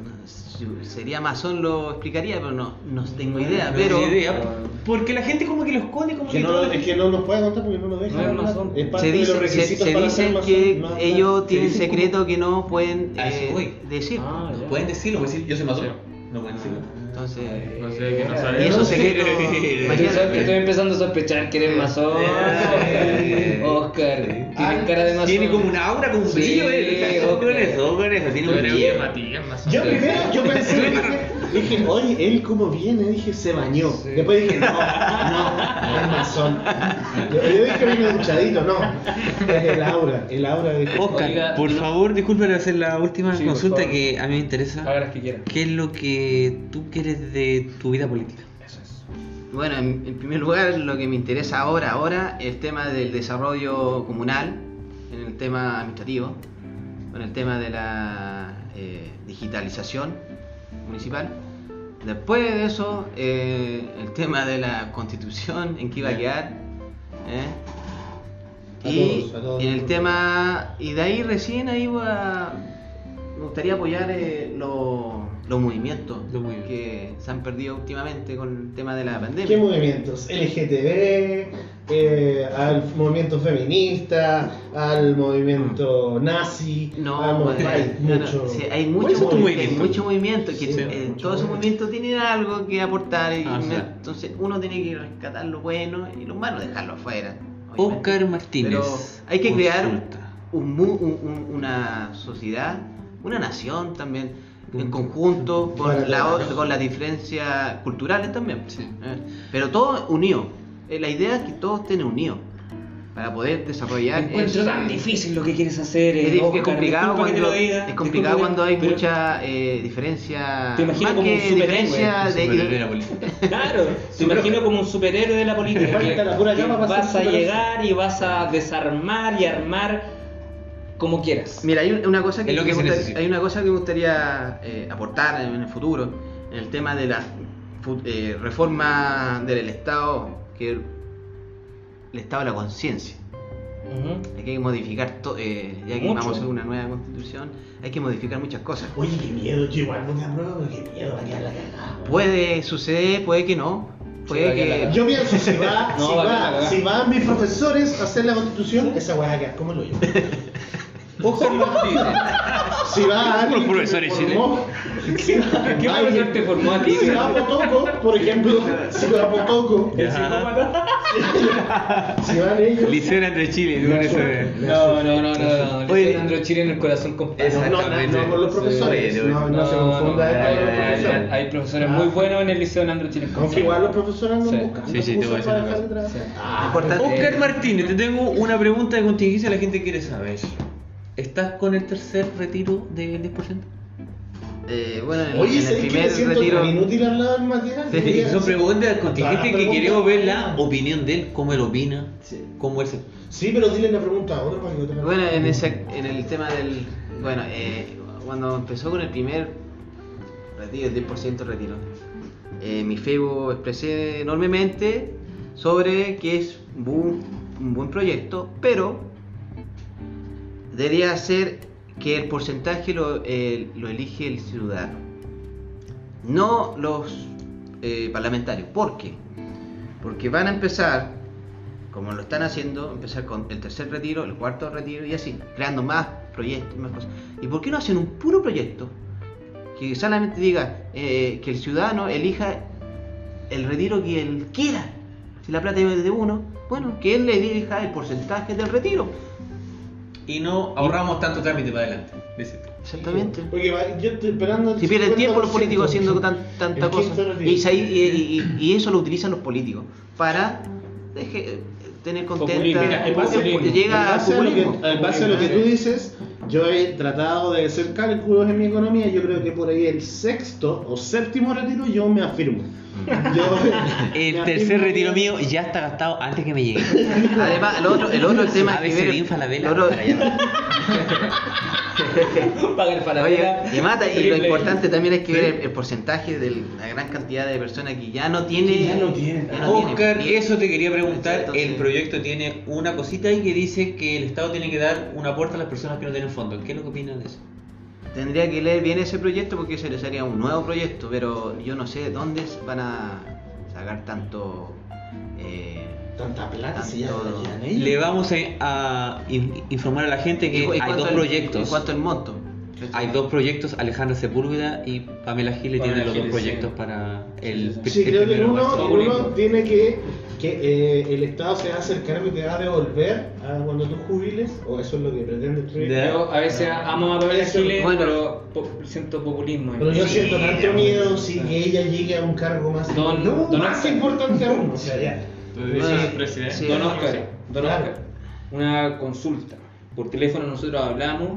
sería masón lo explicaría, pero no, no tengo idea. No pero idea, porque la gente como que lo esconde, como que, Que no, todo- es que no nos puede contar porque no lo dejan. No es parte se, de dice, los se, requisitos se para dicen ser masón, que ellos Se tienen dicen secreto que no pueden eh, decir. Ah. Pueden decirlo, pueden decir, yo soy masón. No, bueno, sí. Entonces, No sé, que no sale. y esos secretos. Estoy imagínate. estoy empezando a sospechar que eres masón. Eh, Oscar, tienes cara de masón. Tiene como un aura, como un Sí, brillo, eh. Ojo con Oscar. eso, eso, tiene un brillo. que Matías, más o Yo menos. primero, yo pensé, <laughs> dije, oye, él cómo viene, dije, se bañó. Sí. Después dije, no, no, es masón. Yo, yo dije, viene duchadito, no. Es el aura, el aura de... Oscar, Oiga, por no- favor, disculpe hacer la última Sí, consulta que a mí me interesa. Haga las que quieras. ¿Qué es lo que tú quieres de tu vida política? Eso es. Bueno, en, en primer lugar, lo que me interesa ahora, ahora, el tema del desarrollo comunal, en el tema administrativo, con el tema de la eh, digitalización municipal. Después de eso, eh, el tema de la constitución, en qué iba a quedar. ¿eh? A Y, todos, a todos. y el tema, y de ahí recién ahí va, me gustaría apoyar eh, los, los movimientos Los que se han perdido últimamente con el tema de la ¿Qué pandemia. movimientos? LGTB, eh, al movimiento feminista, al movimiento nazi, No, al hay no, no, mucho, sí, hay mucho mucho, movimiento. mucho movimiento, que Sí, eh, mucho todos esos movimiento. movimientos tienen algo que aportar, y Ah, entonces uno tiene que rescatar lo bueno y lo malo dejarlo afuera. obviamente. Oscar Martínez. Pero hay que crear un mu- un- un- una sociedad, una nación también, en conjunto, con, la, con las diferencias culturales también. Sí. Eh, Pero todos unidos. Eh, La idea es que todos estén unidos para poder desarrollar. Encuentro eso. tan difícil lo que quieres hacer. Es, eh, es Oscar, complicado cuando, lo diga, es complicado cuando hay mucha eh, diferencia. Te imagino más como un que superhéroe, de, la política. <laughs> Claro, te imagino como un superhéroe de la política. Que- que vas a llegar y vas a desarmar y armar como quieras. Mira, hay un- una cosa que, me gustaría- hay una cosa que me gustaría eh, aportar en el futuro, en el tema de la eh, reforma del Estado, que el Estado de la conciencia. Hay que modificar todo, eh, ya que Mucho. vamos a hacer una nueva constitución, hay que modificar muchas cosas. Oye, qué miedo, yo igual no te apruebo, pero qué miedo, va a quedar la cagada. Puede suceder, puede que no, puede a que... Yo pienso, si, va, <laughs> No, si, va a va, quedar la cagada. si van mis profesores a hacer la constitución, esa weá va a quedar como lo <laughs> yo. Oscar Martínez. Si va alguien Los que profesores me formó- si va ¿Qué alguien- profesor te formó a ti? Si va Potoco, por ejemplo, si va Potoco, <laughs> <laughs> si van ellos. Liceo entre Chile, no ese. No, no, no, no. no. Oye. Oye, Andro Chile en el corazón. No, no, no, no con los profesores, Sí, no, no se confunda hay, con los hay- profesores. hay profesores Ah. muy buenos en el liceo de Andro Chile. Aunque igual los profesores andan Sí. buscando Sí, sí, te voy a decir una de cosa. Ah, Importante. Oscar Martínez, te tengo una pregunta de contingencia, la gente quiere saber. ¿Estás con el tercer retiro del 10%? eh, bueno, en, Oye, en el ¿sabes que me primer siento retiro... tan inútil del Matías? Sí, Son preguntas contingentes que Pregunta. queremos ver la opinión de él, cómo él opina, Sí. cómo él se... Sí, pero dile la pregunta a otro para que otra Bueno, en, ese, en el tema del. Bueno, eh, cuando empezó con el primer retiro, el 10% retiro, eh, mi Facebook expresé enormemente sobre que es un buen proyecto, pero debería ser que el porcentaje lo, eh, lo elige el ciudadano, no los eh, parlamentarios. ¿Por qué? Porque van a empezar, como lo están haciendo, empezar con el tercer retiro, el cuarto retiro y así, creando más proyectos, más cosas. ¿Y por qué no hacen un puro proyecto que solamente diga eh, que el ciudadano elija el retiro que él quiera? Si la plata es de uno, bueno, que él le dirija el porcentaje del retiro. Y no ahorramos tanto trámite para adelante. Exactamente. Porque yo estoy esperando. el Si pierden tiempo los 50%. políticos haciendo tan, <laughs> tanta El cosa. 15 retiro. Y, y- y- y eso lo utilizan los políticos para deje- tener contenta. Mira, el llega al base, en base a lo que tú dices, yo he tratado de hacer cálculos en mi economía. Yo creo que por ahí el sexto o séptimo retiro yo me afirmo. Yo, <laughs> El tercer retiro mío ya está gastado antes que me llegue. Además, el otro, el otro tema A es que ver- la vela el otro- para allá. Pagar <laughs> para Oye, y mata, y lo importante también es que ver el, el porcentaje de la gran cantidad de personas que ya no tiene. Ya no tienen. ya no. Oscar, Y- eso te quería preguntar. Entonces- El proyecto tiene una cosita ahí que dice que el Estado tiene que dar un aporte a las personas que no tienen fondos. ¿Qué es lo que opinan de eso? Tendría que leer bien ese proyecto porque ese sería un nuevo proyecto, pero yo no sé dónde van a sacar tanto. eh, Tanta plata si ya. Le vamos a, a in- informar a la gente que ¿y cu- y hay dos el- proyectos. ¿y ¿Cuánto el monto? Hay dos proyectos, Alejandra Sepúlveda y Pamela Giles tienen los dos proyectos sí. para el Sí, creo que primero uno, marzo. en uno tiene que, que eh, el Estado se va a hacer cargo y te va a devolver a cuando tú jubiles, o eso es lo que pretende. Ya. Yo a veces amo a Giles, bueno. pero po- siento populismo. Pero yo Sí. siento tanto miedo si que ella llegue a un cargo más, Don- no, don más Oscar. importante aún. O sea, ya. Bueno, presidente. sí. Don Oscar, don Claro. Oscar, una consulta. Por teléfono nosotros hablamos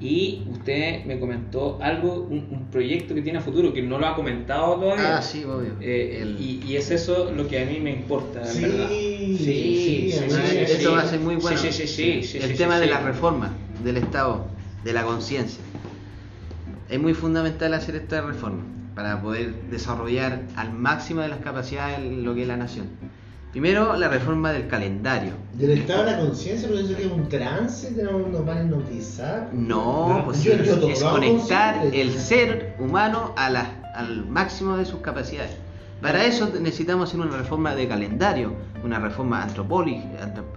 y usted me comentó algo, un, un proyecto que tiene a futuro, que no lo ha comentado todavía. Ah, sí, obvio. Eh, El- y, y es eso lo que a mí me importa, Sí, verdad. sí, sí, además, sí, eso sí. va a ser muy bueno. Sí, sí, sí, sí, sí, el sí, tema sí, de sí. la reforma del Estado, de la conciencia. Es muy fundamental hacer esta reforma para poder desarrollar al máximo de las capacidades lo que es la nación. Primero, la reforma del calendario. Del estado de la conciencia, pero eso que es un trance nos van a hipnotizar. No, pues Yo- es conectar consciente. el ser humano a la- al máximo de sus capacidades. Para eso necesitamos hacer una reforma de calendario, una reforma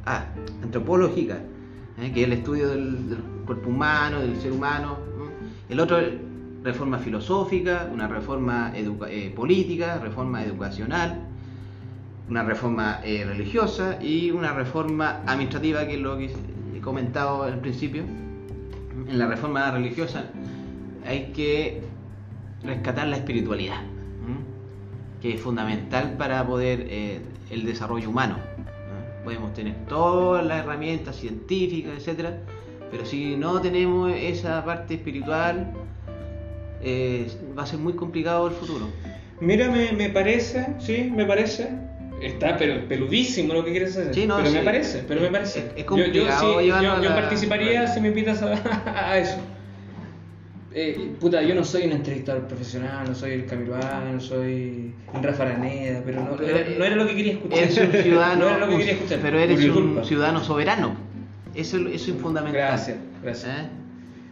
ah, antropológica, ¿eh? que es el estudio del, del cuerpo humano, del ser humano. ¿no? El otro, reforma filosófica, una reforma educa- eh, política, reforma educacional, una reforma eh, religiosa y una reforma administrativa, que es lo que he comentado al principio. En la reforma religiosa hay que rescatar la espiritualidad, que es fundamental para poder eh, el desarrollo humano. ¿no? Podemos tener todas las herramientas científicas, etcétera, pero si no tenemos esa parte espiritual, eh, va a ser muy complicado el futuro. Mira, me, me parece, sí, me parece. Está pero peludísimo lo que quieres hacer. Sí, no, pero me parece, pero me parece. Es- yo, yo, sí, yo, a yo la- participaría si me invitas a, <laughs> a eso. Eh, puta, yo no soy un entrevistador profesional, no soy el Camilá, no soy un Rafa Araneda, pero no, Pero era, no era lo que quería escuchar. Eres un ciudadano, <laughs> no era lo que quería escuchar. pero eres un ciudadano soberano. Eso, eso es fundamental. Gracias, gracias. ¿Eh?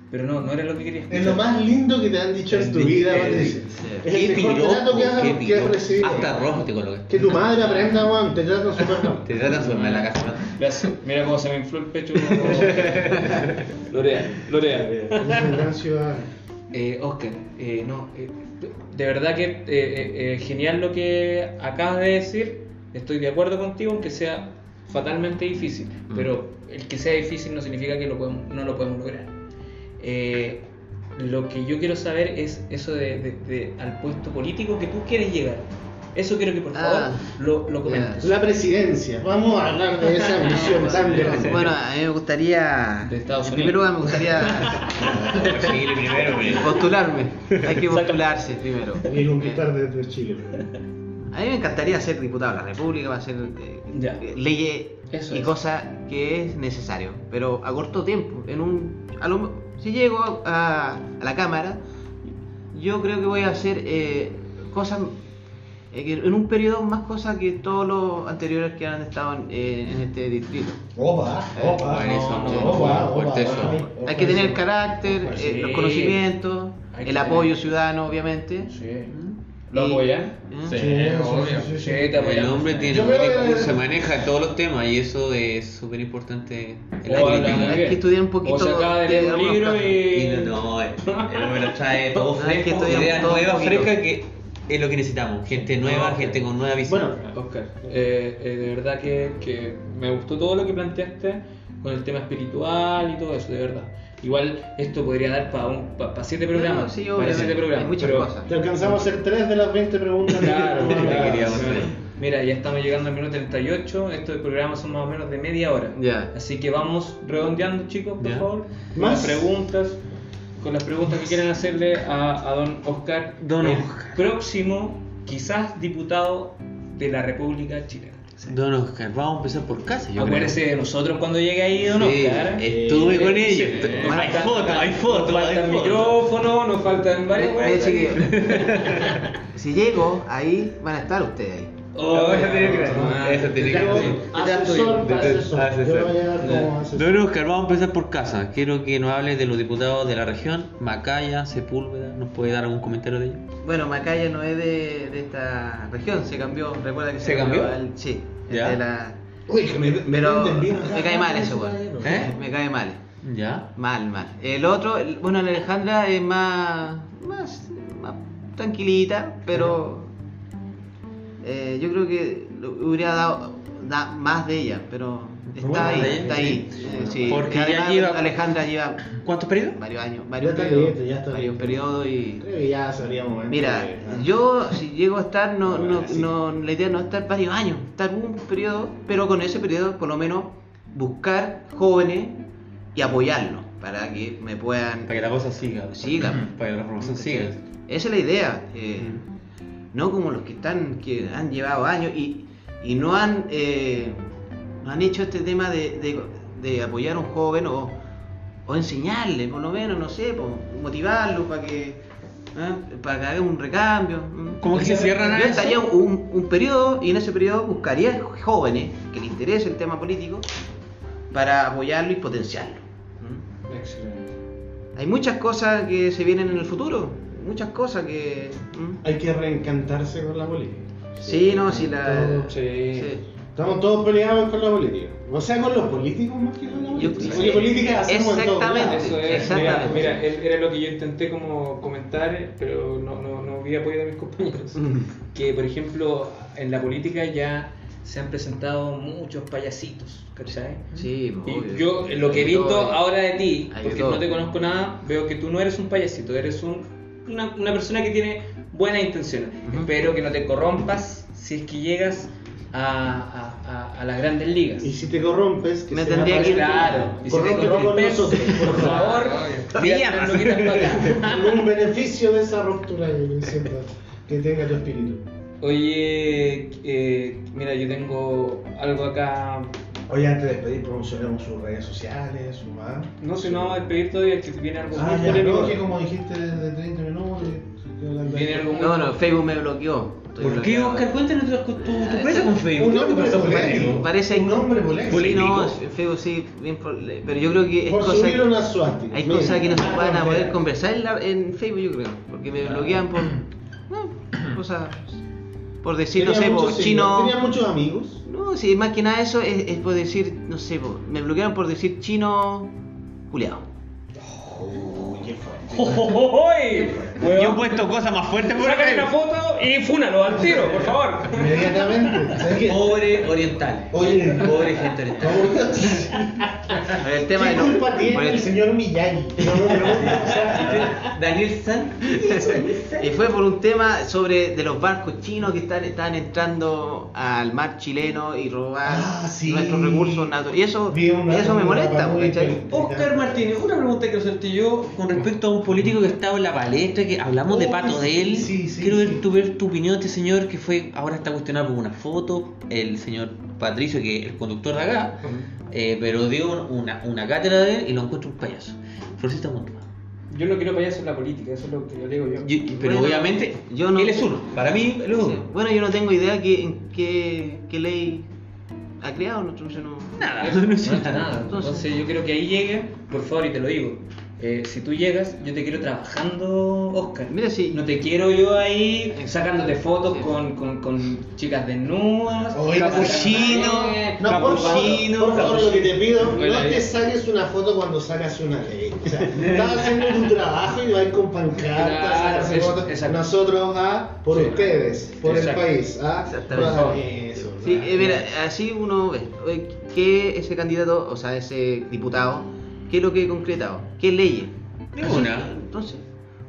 Pero no, no era lo que quería escuchar. Es lo más lindo que te han dicho en tu vida, Patricia. Es el mejor piropo, trato que has, que recibido. Hasta rojo te coloqué. Que tu madre aprenda, Juan, te tratan súper mal. Te tratan su en la casa. ¿no? Gracias. Mira cómo se me infló el pecho. <laughs> Lorea, Lorea. Eh, Oscar, eh, no, eh, de verdad que eh, genial lo que acabas de decir. Estoy de acuerdo contigo, aunque sea fatalmente difícil. Mm. Pero el que sea difícil no significa que lo podemos- no lo podemos lograr. Eh, lo que yo quiero saber es eso de, de- de- al puesto político que tú quieres llegar. Eso quiero que por favor Ah, lo, lo comentes. La presidencia. Vamos a hablar de esa misión tan grande. Bueno, a mí me gustaría. De Estados en primer lugar, me gustaría <laughs> Chile primero, pero- postularme. Hay que postularse primero. Y conquistar desde Chile. A mí me encantaría ser diputado de la República, va a ser eh, leyes y es. cosas que es necesario, pero a corto tiempo. En un, a lo- si llego a, a la Cámara, yo creo que voy a hacer eh, cosas eh, en un periodo más cosas que todos los anteriores que han estado en, eh, en este distrito. Opa, opa. Hay que tener el carácter, eh, sí. los conocimientos, el apoyo ciudadano, obviamente. Sí. ¿Mm? ¿Lo apoyan? ¿eh? Sí, Sí, obvio. sí, sí, El hombre tiene discurso, se maneja en todos los temas y eso es súper importante Oh, muy Hay que estudiar un poquito O se acaba de leer un libro y... Y no, no, el el hombre nos trae <laughs> todo fresco, estudiar ideas nuevas, frescas que es lo que necesitamos. Gente nueva, No, gente con nueva visión. Bueno, Oscar, eh, eh, de verdad que, que me gustó todo lo que planteaste con el tema espiritual y todo eso, de verdad. Igual esto podría dar para pa, pa siete programas. No, sí, para siete programas. hay muchas pero- cosas. te alcanzamos a hacer 3 de las 20 preguntas. Claro, <laughs> que claro. Mira, ya estamos llegando al minuto 38. Estos programas son más o menos de media hora. Así que vamos redondeando, chicos, por favor. Con Más. las preguntas. Con las preguntas que quieran hacerle a, a don Oscar. Don el Oscar. Próximo, quizás diputado de la República Chilena. Don Oscar, vamos a empezar por casa. Yo Acuérdese de nosotros cuando llegue ahí, don Sí, Oscar. estuve Eh, con ellos. Hay fotos, hay fotos, Nos faltan micrófonos, nos faltan varias cosas. <laughs> si llego ahí, van a estar ustedes ahí. Oh, eso tiene que ver. ah, Eso tiene que ver. Asesor, De- de- asesor. asesor. Yo voy a llegar como asesor. Don Oscar, vamos a empezar por casa. Quiero que nos hable de los diputados de la región, Macaya, Sepúlveda. ¿Nos puede dar algún comentario de ellos? Bueno, Macaya no es de, de esta región, se cambió. Recuerda que se, ¿Se cambió? al- sí, es Ya. de la. Uy, que me, me Pero cae mal eso, weón. ¿Eh? Me cae mal. ¿Ya? Mal, mal. El otro, el- bueno, la Alejandra es más, más, más tranquilita, pero eh, yo creo que hubiera dado da- más de ella, pero está Bueno, ahí, está ahí. eh, sí. Porque ya lleva- Alejandra lleva ¿Cuántos periodos? varios años, varios periodos, bien, ya está varios bien. periodos y Creo que ya sería momento. Mira, de- ah. yo si llego a estar, no, Bueno, no, sí. no, la idea no es estar varios años, estar un periodo, pero con ese periodo por lo menos buscar jóvenes y apoyarlos para que me puedan... Para que la cosa siga. Siga. Para que la promoción siga. Esa es la idea, eh, no como los que están, que han llevado años y, y no han eh, no han hecho este tema de, de- de apoyar a un joven o, o enseñarle, por lo menos, no sé, motivarlo para que ¿eh? para que haga un recambio. Como que se cierran a Yo estaría un, un periodo y en ese periodo buscaría jóvenes que le interese el tema político para apoyarlo y potenciarlo. Excelente. Hay muchas cosas que se vienen en el futuro, muchas cosas que... Hay que reencantarse con la política. Sí, no, sí, la... Todo- Sí. Estamos todos peleados con la política. O sea, con los políticos más que con la Yo- política. política Exactamente. Eso es, mira, Exactamente. mira, era lo que yo intenté como comentar, pero no, no, no vi apoyo de mis compañeros. Mm. Que, por ejemplo, en la política ya se han presentado muchos payasitos, ¿cachai? Sí, Y yo, lo que he visto todo. ahora de ti, porque no te conozco nada, veo que tú no eres un payasito, eres un, una, una persona que tiene buenas intenciones. Ujú. Espero que no te corrompas si es que llegas a, a- a- a las grandes ligas. Y si te corrompes, que Me sea tendría que ir- Claro, y si te corrompes, nosotros, por favor, díganos lo quitas para acá. Con <laughs> un beneficio de esa ruptura que que tenga tu espíritu. Oye, eh, mira, yo tengo algo acá. Oye, antes de despedir, promocionemos sus redes sociales, su más. No sé, no vamos a despedir todavía, que viene algo Ah, muy ya, no, que como dijiste de 30 minutos. Viene algo muy No, no, Facebook me bloqueó. ¿Por qué. Oscar? Cuéntanos tu, tu, tu experiencia con Facebook. Un ¿Qué te hombre pasa con polémico. Parece Un hombre polémico. Sí, no, Facebook sí, bien por- pero yo creo que es Por cosa, subir una suástica. hay cosas que no se Ah, van a poder conversar en, la- en Facebook, yo creo, porque me bloquean por <clears throat> no, cosas por decir, no sé, por chino. Tenía muchos amigos. No, sí, más que nada eso es, por decir, no sé, me bloquearon por decir chino culiado. ¡Oy! <laughs> Yo he puesto cosas más fuertes por Sácale acá. una foto y fúnalo al tiro, por favor. Inmediatamente. ¿Sabes qué? Pobre oriental. Oye, Pobre gente oriental. ¿cómo- El tema ¿Qué de no- culpa tiene el- el señor Miyagi? No, no, no, o sea, Daniel San. <laughs> Y fue por un tema sobre de los barcos chinos que están, están entrando al mar chileno y robar Ah, sí. nuestros recursos naturales. Y eso, Vi una- eso me una molesta. Oscar Martínez, una pregunta que hacerte yo con respecto a un político que estaba en la palestra, que hablamos de Oh, pato de él. sí, sí, Quiero ver, sí. tu, ver tu opinión de este señor que fue ahora está cuestionado por una foto, el señor Patricio, que es el conductor de acá, eh, pero dio una, una cátedra de él y lo encuentro un payaso. Florcita Montalbán. Yo no quiero payaso en la política, eso es lo que yo digo yo. Yo- pero Bueno, obviamente, yo no- él es uno. Para mí, él es Sí. uno. Bueno, yo no tengo idea que, en qué, qué ley ha creado nuestro yo no- Nada, No <laughs> no sé. nada. Entonces- Entonces yo quiero que ahí llegue, por favor, y te lo digo. Eh, si tú llegas, yo te quiero trabajando, Oscar. Mira, si No te quiero yo ahí sacándote fotos Sí. con, con, con chicas desnudas, capuchino, No, por favor, capuchino, por favor, lo que te pido, Bueno, no te saques una foto cuando sacas una ley. O sea, estás haciendo tu trabajo y vas con pancartas, Claro, sacas eso, fotos. exacto. Nosotros, ah, por Sí. ustedes, por Exacto. el país, ah, Exactamente. Eso, Sí, ah. eh, mira, así uno ve que ese candidato, o sea, ese diputado, ¿qué es lo que ha concretado? ¿Qué leyes? Ninguna. Entonces,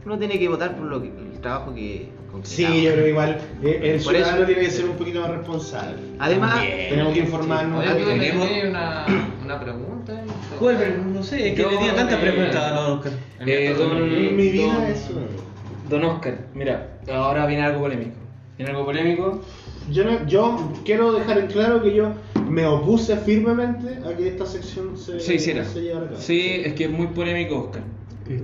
uno tiene que votar por lo que, el trabajo que concretado. Sí, yo creo que igual eh, el Por ciudadano eso- tiene que ser un poquito más responsable. Además, Tenemos que informarnos. Oye, Aquí ¿tú tenemos- una, una pregunta? ¿Cuál? Pero No sé, es que tenía tantas eh, preguntas, no, Oscar. Eh, don, En mi vida don- eso. Don Oscar, mira, ahora viene algo polémico. Viene algo polémico. Yo, no- yo quiero dejar en claro que yo me opuse firmemente a que esta sección se, Se hiciera. se llevara a cabo. Sí, es que es muy polémico, Oscar.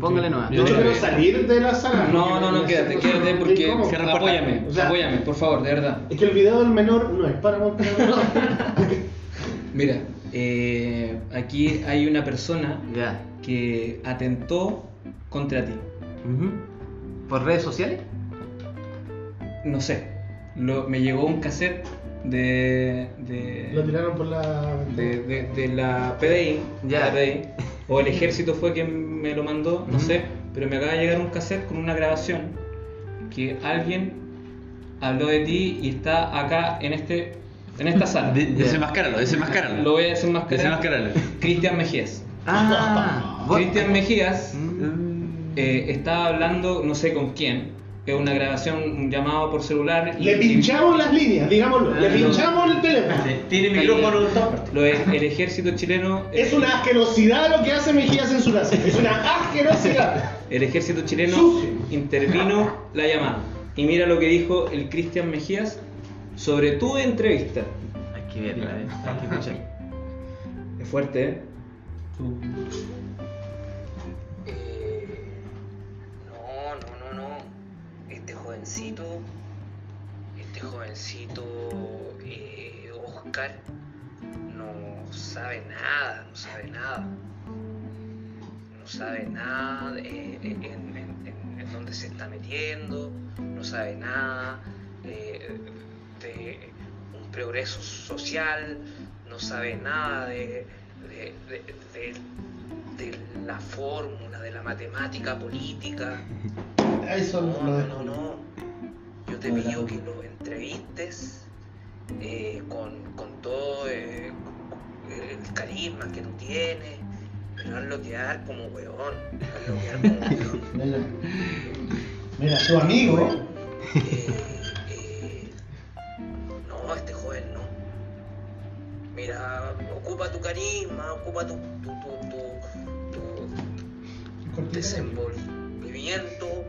póngale nomás. Yo quiero salir de la sala. No, no, no, quédate, quédate porque ¿Cómo? Cierra la puerta. apóyame, O sea- apóyame, por favor, de verdad. Es que el video del menor no es para montar. <laughs> Mira, eh, aquí hay una persona Ya. que atentó contra ti. Ujú. ¿Por redes sociales? No sé, lo- me llegó un cassette de, de, Lo tiraron por la. de, de- de la PDI, Ya. la PDI, o el ejército fue quien me lo mandó, no sé, pero me acaba de llegar un cassette con una grabación que alguien habló de ti y está acá en este en esta sala. <laughs> De- Desenmascáralo, desenmascáralo. Lo voy a desenmascarar. Desenmascáralo. Cristian Mejías. Ah, Cristian Mejías Mm. eh, estaba hablando, no sé con quién, es una grabación, un llamado por celular. y- Le pinchamos las líneas, digámoslo. Le pinchamos el teléfono. Tiene micrófono en todas partes. Lo es- el ejército chileno. Es una asquerosidad lo que hace Mejía censurarse. Es una asquerosidad. El ejército chileno Sucio. intervino la llamada. Y mira lo que dijo el Cristian Mejías sobre tu entrevista. Hay que verla, eh. Hay que escuchar. Es fuerte, ¿eh? Eh, jovencito, este jovencito, eh, Oscar, no sabe nada, no sabe nada. No sabe nada en, dónde se está metiendo, no sabe nada de un progreso social, no sabe nada de- de la fórmula, de la matemática política. <laughs> Eso No, no, no, no. Yo te pido que lo entrevistes eh, con, con todo eh, el carisma que tú tienes, pero hazlo quedar como weón. Hazlo quedar como <laughs> weón. Mira, mira, tu amigo. Eh, eh, no, este joven no. Mira, ocupa tu carisma, ocupa tu, tu, tu- tu desenvolvimiento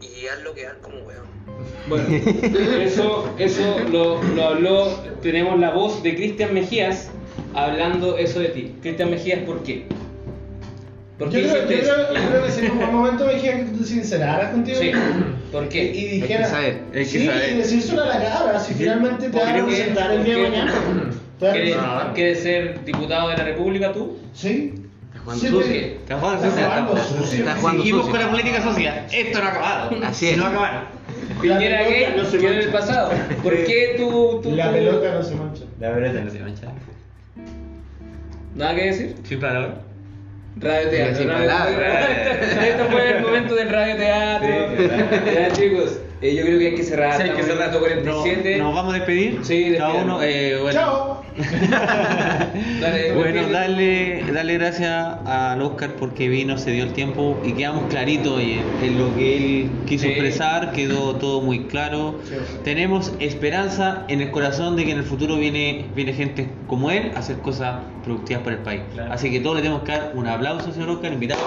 y hazlo quedar como weón. Bueno, eso, eso lo, lo habló, tenemos la voz de Cristian Mejías hablando eso de ti. Cristian Mejías, ¿por qué? ¿Por Yo creo, yo, hiciste eso? creo, yo creo que si en un momento Mejía que tú te sinceraras contigo Sí, ¿por y, qué? y Hay que dijeras. saber. Hay que sí, saber. y decírselo a la cara, si finalmente te ¿Por vas a presentar el día de mañana. te vas a ¿Quieres, presentar. quieres ser diputado de la República tú? Sí. Jugando Sí, sucio. Está jugando Está sucio. jugando sucio. Está jugando Seguimos con la política social. Esto no ha acabado. Así es. No ha acabado. Piñera gay, no se en el pasado. ¿Por qué <laughs> tú, tú- La pelota no se mancha. La pelota no se mancha. ¿Nada que decir? Sin palabra. Radio teatro. Sin radio- palabras. <laughs> Esto fue el momento del radio teatro. Ya chicos, eh, yo creo que hay que cerrar. Sí, hay que cerrar. el minuto 47. ¿Nos vamos a despedir? Sí, Cada uno. eh, bueno. Chao. <laughs> Dale, Bueno, darle, darle gracias al Oscar porque vino, se dio el tiempo y quedamos claritos en, en lo que él quiso Sí. expresar, quedó todo muy claro. Tenemos esperanza en el corazón de que en el futuro viene, viene gente como él a hacer cosas productivas para el país. Así que todos le tenemos que dar un aplauso, señor Oscar, invitado.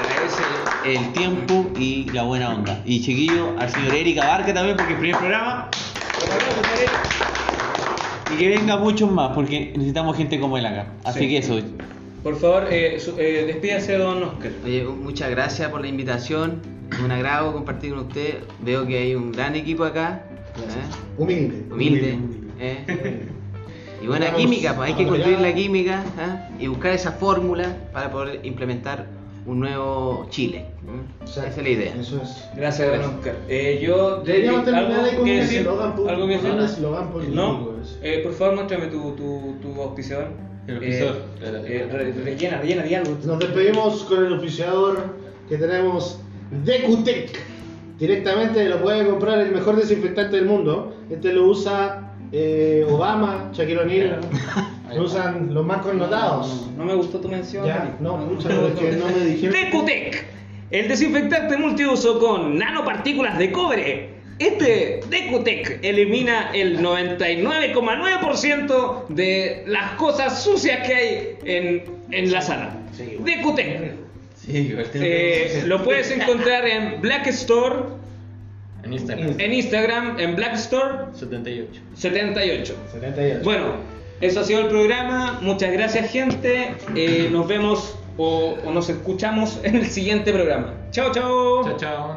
Agradece el tiempo y la buena onda. Y chiquillo, al señor Erika Barca también porque es el primer programa. Y que venga muchos más, porque necesitamos gente como él acá. Así Sí. que eso. Por favor, eh, su- eh, despídase, don Oscar. Oye, muchas gracias por la invitación. Un agrado compartir con usted. Veo que hay un gran equipo acá. ¿eh? Humilde. Humilde. ¿eh? Y buena Vamos química, pues hay que construir la química ¿eh? y buscar esa fórmula para poder implementar un nuevo Chile. ¿eh? Esa es la idea. Eso es. Gracias, don Oscar. Eh, yo Deberíamos terminar ahí algo con un decir, eslogan algo que con decir. un eslogan político, No, eso. eh, por favor, muéstrame tu, tu, tu auspiciador. El auspiciador. Eh, eh, re- rellena, rellena, di algo. Nos despedimos con el oficiador que tenemos de Cutec. Directamente lo puede comprar el mejor desinfectante del mundo. Este lo usa eh, Obama, Shaquille O'Neal. Lo usan los más connotados. No me gustó tu mención. Ya, no, pero es que no me dijeron. Decutec, el desinfectante multiuso con nanopartículas de cobre. Este Decutec elimina el 99,9% de las cosas sucias que hay en, en la sala. Decutec. Sí, Eh, lo puedes encontrar en Black Store, en Instagram. en Instagram, en Black Store 78. 78. 78. Bueno, eso ha sido el programa. Muchas gracias, gente. Eh, nos vemos o, o nos escuchamos en el siguiente programa. Chao, chao. Chao, chao.